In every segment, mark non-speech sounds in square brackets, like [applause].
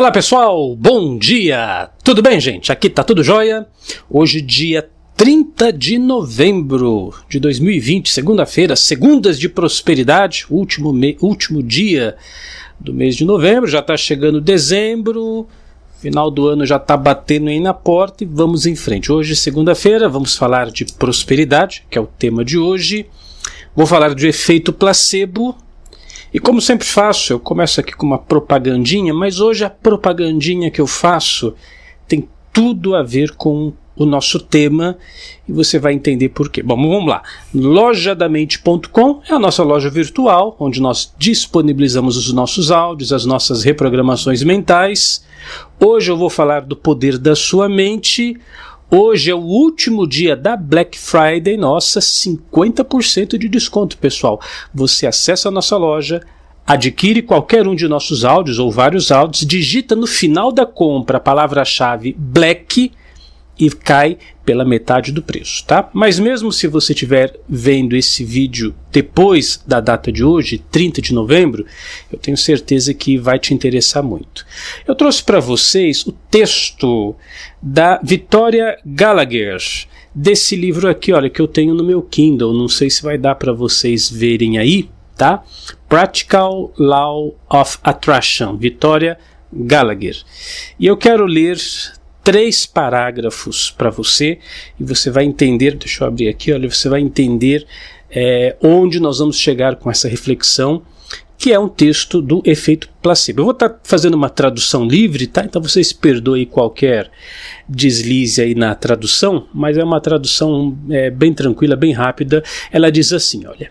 Olá pessoal, bom dia! Tudo bem, gente? Aqui tá tudo jóia. Hoje, dia 30 de novembro de 2020, segunda-feira, segundas de prosperidade, último, último dia do mês de novembro, já tá chegando dezembro, final do ano já tá batendo aí na porta e vamos em frente. Hoje, segunda-feira, vamos falar de prosperidade, que é o tema de hoje. Vou falar do efeito placebo, e como sempre faço, eu começo aqui com uma propagandinha, mas hoje a propagandinha que eu faço tem tudo a ver com o nosso tema e você vai entender por quê. Bom, vamos lá. Lojadamente.com é a nossa loja virtual, onde nós disponibilizamos os nossos áudios, as nossas reprogramações mentais. Hoje eu vou falar do poder da sua mente. Hoje é o último dia da Black Friday, nossa, 50% de desconto, pessoal. Você acessa a nossa loja, adquire qualquer um de nossos áudios ou vários áudios, digita no final da compra a palavra-chave Black e cai pela metade do preço, tá? Mas mesmo se você estiver vendo esse vídeo depois da data de hoje, 30 de novembro, eu tenho certeza que vai te interessar muito. Eu trouxe para vocês o texto da Victoria Gallagher desse livro aqui, olha, que eu tenho no meu Kindle, não sei se vai dar para vocês verem aí, tá? Practical Law of Attraction, Victoria Gallagher. E eu quero ler três parágrafos para você e você vai entender. Deixa eu abrir aqui, olha, você vai entender é, onde nós vamos chegar com essa reflexão, que é um texto do efeito placebo. Eu vou estar tá fazendo uma tradução livre, tá? Então vocês perdoem qualquer deslize aí na tradução, mas é uma tradução é, bem tranquila, bem rápida. Ela diz assim: olha.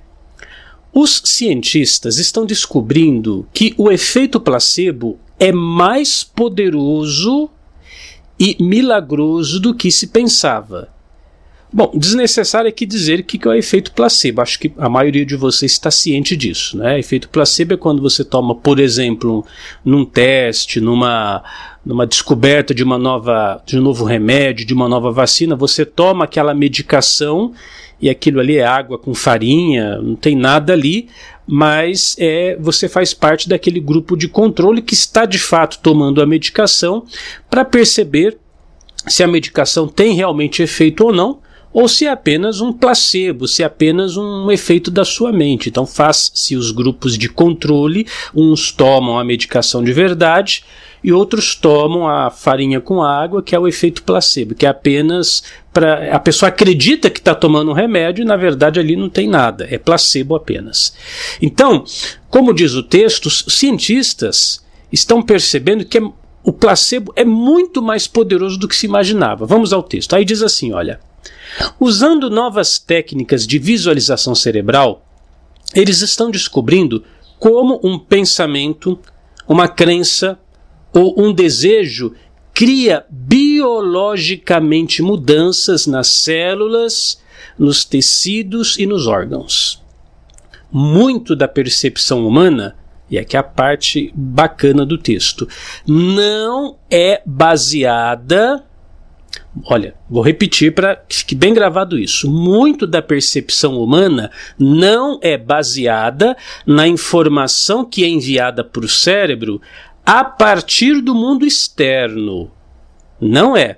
Os cientistas estão descobrindo que o efeito placebo é mais poderoso e milagroso do que se pensava. Bom, desnecessário aqui dizer que, que é o efeito placebo. Acho que a maioria de vocês está ciente disso. Né? Efeito placebo é quando você toma, por exemplo, num teste, numa, numa descoberta de uma nova, de um novo remédio, de uma nova vacina, você toma aquela medicação e aquilo ali é água com farinha, não tem nada ali, mas é, você faz parte daquele grupo de controle que está de fato tomando a medicação para perceber se a medicação tem realmente efeito ou não, ou se é apenas um placebo, se é apenas um efeito da sua mente. Então faz-se os grupos de controle, uns tomam a medicação de verdade e outros tomam a farinha com água, que é o efeito placebo, que é apenas para a pessoa acredita que está tomando um remédio e na verdade ali não tem nada, é placebo apenas. Então, como diz o texto, os cientistas estão percebendo que é, o placebo é muito mais poderoso do que se imaginava. Vamos ao texto. Aí diz assim, olha: usando novas técnicas de visualização cerebral, eles estão descobrindo como um pensamento, uma crença ou um desejo cria biologicamente mudanças nas células, nos tecidos e nos órgãos. Muito da percepção humana, e aqui é a parte bacana do texto, não é baseada. Olha, vou repetir para que fique bem gravado isso. Muito da percepção humana não é baseada na informação que é enviada para o cérebro a partir do mundo externo. Não é.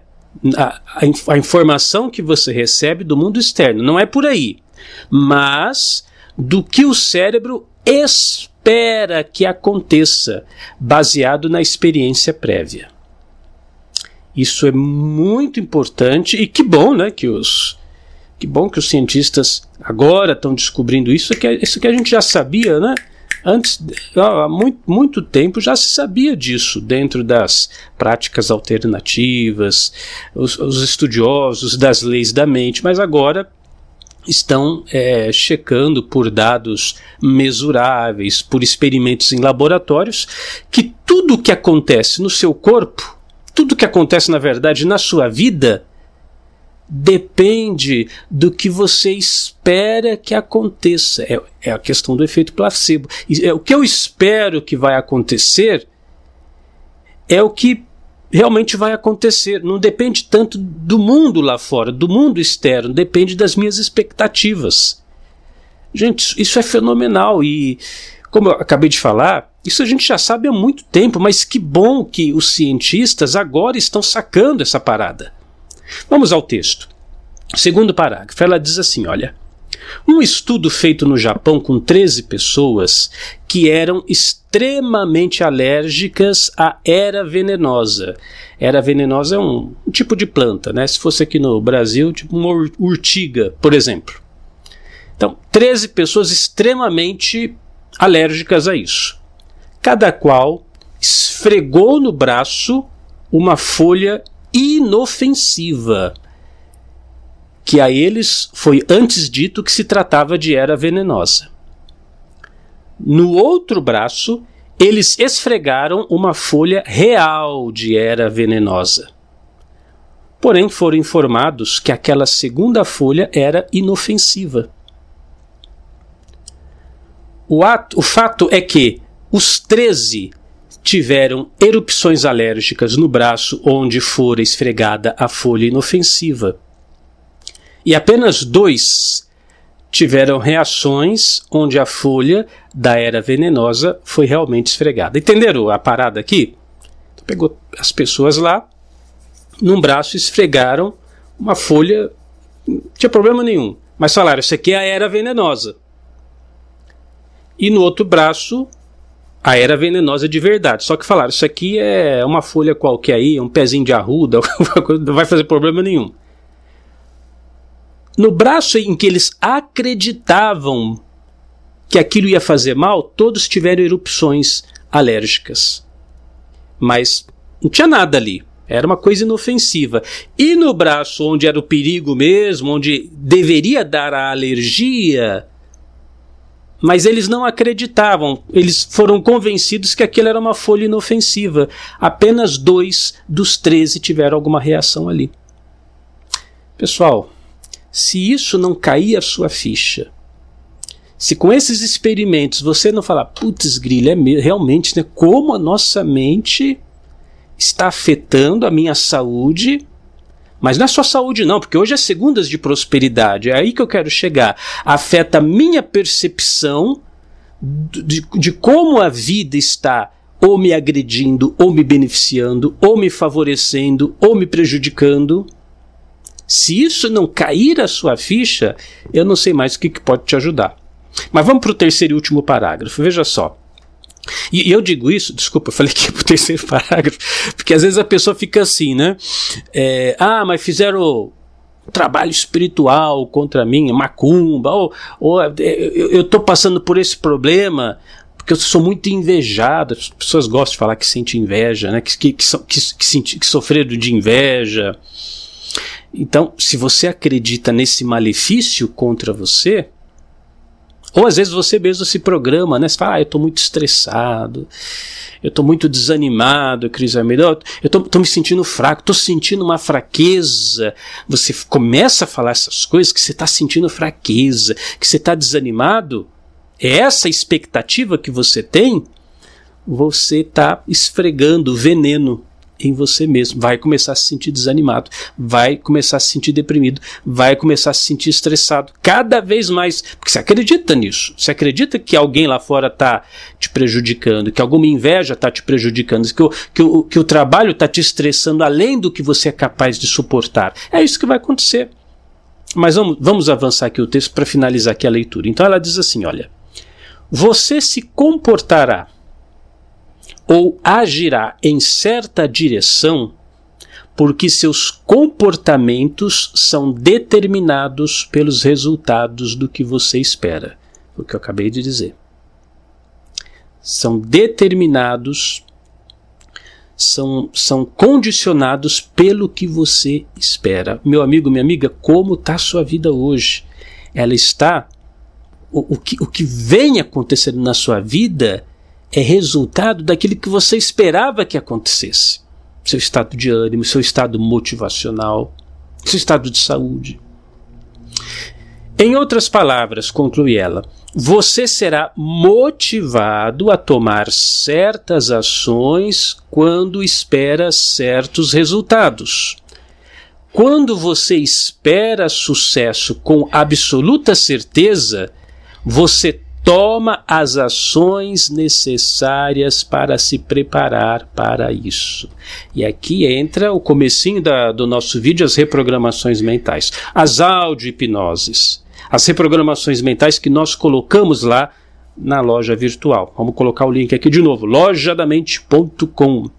A, a, informação que você recebe do mundo externo. Não é por aí. Mas do que o cérebro espera que aconteça, baseado na experiência prévia. Isso é muito importante e que bom, né, que os que bom que os cientistas agora estão descobrindo isso, que é, isso que a gente já sabia, né? Antes, há muito, muito tempo já se sabia disso dentro das práticas alternativas, os, os estudiosos das leis da mente, mas agora estão é, checando por dados mesuráveis, por experimentos em laboratórios, que tudo que acontece no seu corpo, tudo que acontece na verdade na sua vida, depende do que você espera que aconteça. É, é a questão do efeito placebo. E, é, o que eu espero que vai acontecer é o que realmente vai acontecer. Não depende tanto do mundo lá fora, do mundo externo, depende das minhas expectativas. Gente, isso é fenomenal e Como eu acabei de falar, isso a gente já sabe há muito tempo, mas que bom que os cientistas agora estão sacando essa parada. Vamos ao texto. Segundo parágrafo, ela diz assim: olha. Um estudo feito no Japão com 13 pessoas que eram extremamente alérgicas à era venenosa. Era venenosa é um, um tipo de planta, né? Se fosse aqui no Brasil, tipo uma urtiga, por exemplo. Então, 13 pessoas extremamente alérgicas a isso. Cada qual esfregou no braço uma folha inofensiva, que a eles foi antes dito que se tratava de era venenosa. No outro braço, eles esfregaram uma folha real de era venenosa. Porém, foram informados que aquela segunda folha era inofensiva. O, ato, o fato é que os 13 tiveram erupções alérgicas no braço onde fora esfregada a folha inofensiva. E apenas dois tiveram reações onde a folha da era venenosa foi realmente esfregada. Entenderam a parada aqui? Pegou as pessoas lá, num braço esfregaram uma folha, não tinha problema nenhum, mas falaram: Isso aqui é a era venenosa. E no outro braço a era venenosa de verdade. Só que falaram, isso aqui é uma folha qualquer aí, um pezinho de arruda, [laughs] não vai fazer problema nenhum. No braço em que eles acreditavam que aquilo ia fazer mal, todos tiveram erupções alérgicas. Mas não tinha nada ali. Era uma coisa inofensiva. E no braço onde era o perigo mesmo, onde deveria dar a alergia, mas eles não acreditavam, eles foram convencidos que aquilo era uma folha inofensiva. Apenas dois dos treze tiveram alguma reação ali. Pessoal, se isso não cair a sua ficha, se com esses experimentos você não falar, putz, grilha, é realmente, né, como a nossa mente está afetando a minha saúde, mas não é só saúde, não, porque hoje é segundas de prosperidade, é aí que eu quero chegar. Afeta a minha percepção de, de como a vida está ou me agredindo, ou me beneficiando, ou me favorecendo, ou me prejudicando. Se isso não cair a sua ficha, eu não sei mais o que, que pode te ajudar. Mas vamos para o terceiro e último parágrafo. Veja só. E, e eu digo isso, desculpa, eu falei aqui pro [laughs] terceiro parágrafo, porque às vezes a pessoa fica assim, né? É, ah, mas fizeram trabalho espiritual contra mim, macumba, ou, ou é, eu estou passando por esse problema porque eu sou muito invejado. As pessoas gostam de falar que sente inveja, né? que, que, que, que, que, que sofreram de inveja. Então, se você acredita nesse malefício contra você, ou às vezes você mesmo se programa, né? Você fala, ah, eu estou muito estressado, eu estou muito desanimado, Cris Almeida, eu estou me sentindo fraco, estou sentindo uma fraqueza. Você começa a falar essas coisas que você está sentindo fraqueza, que você está desanimado. É essa expectativa que você tem, você está esfregando veneno em você mesmo. Vai começar a se sentir desanimado, vai começar a se sentir deprimido, vai começar a se sentir estressado cada vez mais. Porque você acredita nisso. Você acredita que alguém lá fora está te prejudicando, que alguma inveja está te prejudicando, que o, que o, que o trabalho está te estressando além do que você é capaz de suportar. É isso que vai acontecer. Mas vamos, vamos avançar aqui o texto para finalizar aqui a leitura. Então ela diz assim: olha. Você se comportará ou agirá em certa direção porque seus comportamentos são determinados pelos resultados do que você espera. O que eu acabei de dizer. São determinados, são, são condicionados pelo que você espera. Meu amigo, minha amiga, como está a sua vida hoje? Ela está. O, o, que, o que vem acontecendo na sua vida é resultado daquilo que você esperava que acontecesse. Seu estado de ânimo, seu estado motivacional, seu estado de saúde. Em outras palavras, conclui ela, você será motivado a tomar certas ações quando espera certos resultados. Quando você espera sucesso com absoluta certeza, você toma as ações necessárias para se preparar para isso. E aqui entra o comecinho da, do nosso vídeo, as reprogramações mentais. As audio-hipnoses, as reprogramações mentais que nós colocamos lá na loja virtual. Vamos colocar o link aqui de novo, lojadamente.com.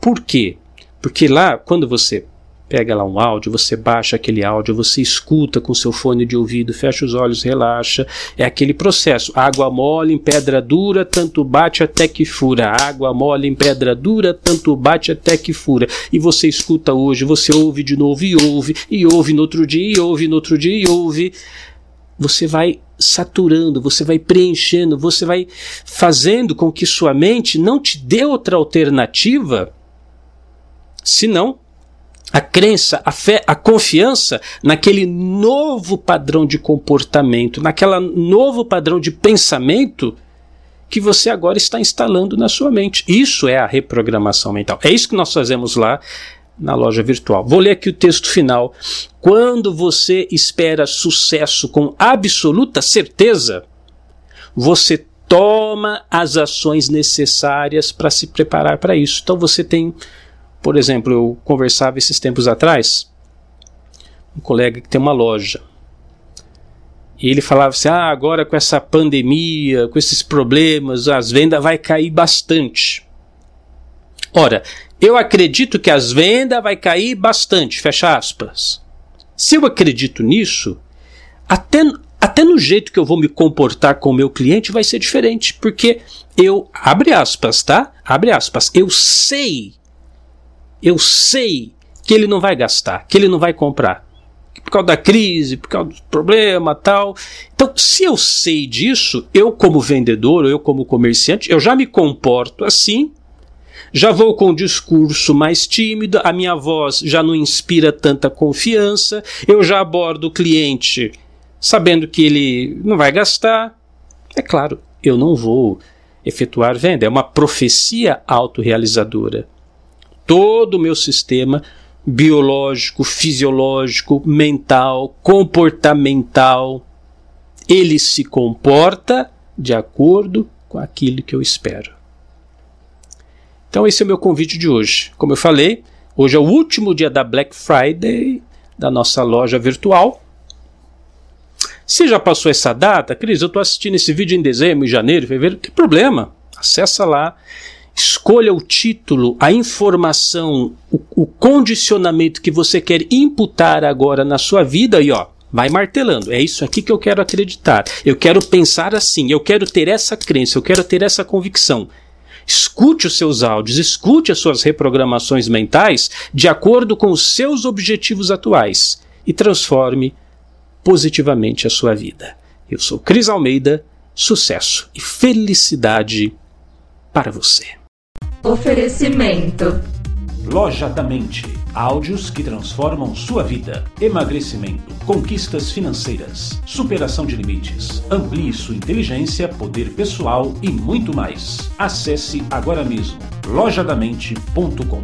Por quê? Porque lá, quando você pega lá um áudio, você baixa aquele áudio, você escuta com seu fone de ouvido, fecha os olhos, relaxa. É aquele processo. Água mole em pedra dura, tanto bate até que fura. Água mole em pedra dura, tanto bate até que fura. E você escuta hoje, você ouve de novo e ouve, e ouve no outro dia, e ouve no outro dia, e ouve. Você vai saturando, você vai preenchendo, você vai fazendo com que sua mente não te dê outra alternativa senão a crença, a fé, a confiança naquele novo padrão de comportamento, naquela novo padrão de pensamento que você agora está instalando na sua mente. Isso é a reprogramação mental. É isso que nós fazemos lá na loja virtual. Vou ler aqui o texto final. Quando você espera sucesso com absoluta certeza, você toma as ações necessárias para se preparar para isso. Então você tem por exemplo, eu conversava esses tempos atrás, um colega que tem uma loja. E ele falava assim: ah, agora com essa pandemia, com esses problemas, as vendas vai cair bastante. Ora, eu acredito que as vendas vai cair bastante, fecha aspas. Se eu acredito nisso, até, até no jeito que eu vou me comportar com o meu cliente vai ser diferente, porque eu, abre aspas, tá? Abre aspas, eu sei eu sei que ele não vai gastar, que ele não vai comprar. Por causa da crise, por causa do problema tal. Então, se eu sei disso, eu como vendedor, eu como comerciante, eu já me comporto assim, já vou com um discurso mais tímido, a minha voz já não inspira tanta confiança, eu já abordo o cliente sabendo que ele não vai gastar. É claro, eu não vou efetuar venda, é uma profecia autorrealizadora todo o meu sistema biológico, fisiológico, mental, comportamental, ele se comporta de acordo com aquilo que eu espero. Então esse é o meu convite de hoje. Como eu falei, hoje é o último dia da Black Friday da nossa loja virtual. Se já passou essa data, Cris, eu estou assistindo esse vídeo em dezembro, em janeiro, fevereiro, que problema? Acessa lá Escolha o título, a informação, o, o, condicionamento que você quer imputar agora na sua vida e ó, vai martelando. É isso aqui que eu quero acreditar. Eu quero pensar assim, eu quero ter essa crença, eu quero ter essa convicção. Escute os seus áudios, escute as suas reprogramações mentais de acordo com os seus objetivos atuais e transforme positivamente a sua vida. Eu sou Cris Almeida, sucesso e felicidade para você. Oferecimento. Loja da Mente. Áudios que transformam sua vida. Emagrecimento, conquistas financeiras, superação de limites. Amplie sua inteligência, poder pessoal e muito mais. Acesse agora mesmo lojadamente.com.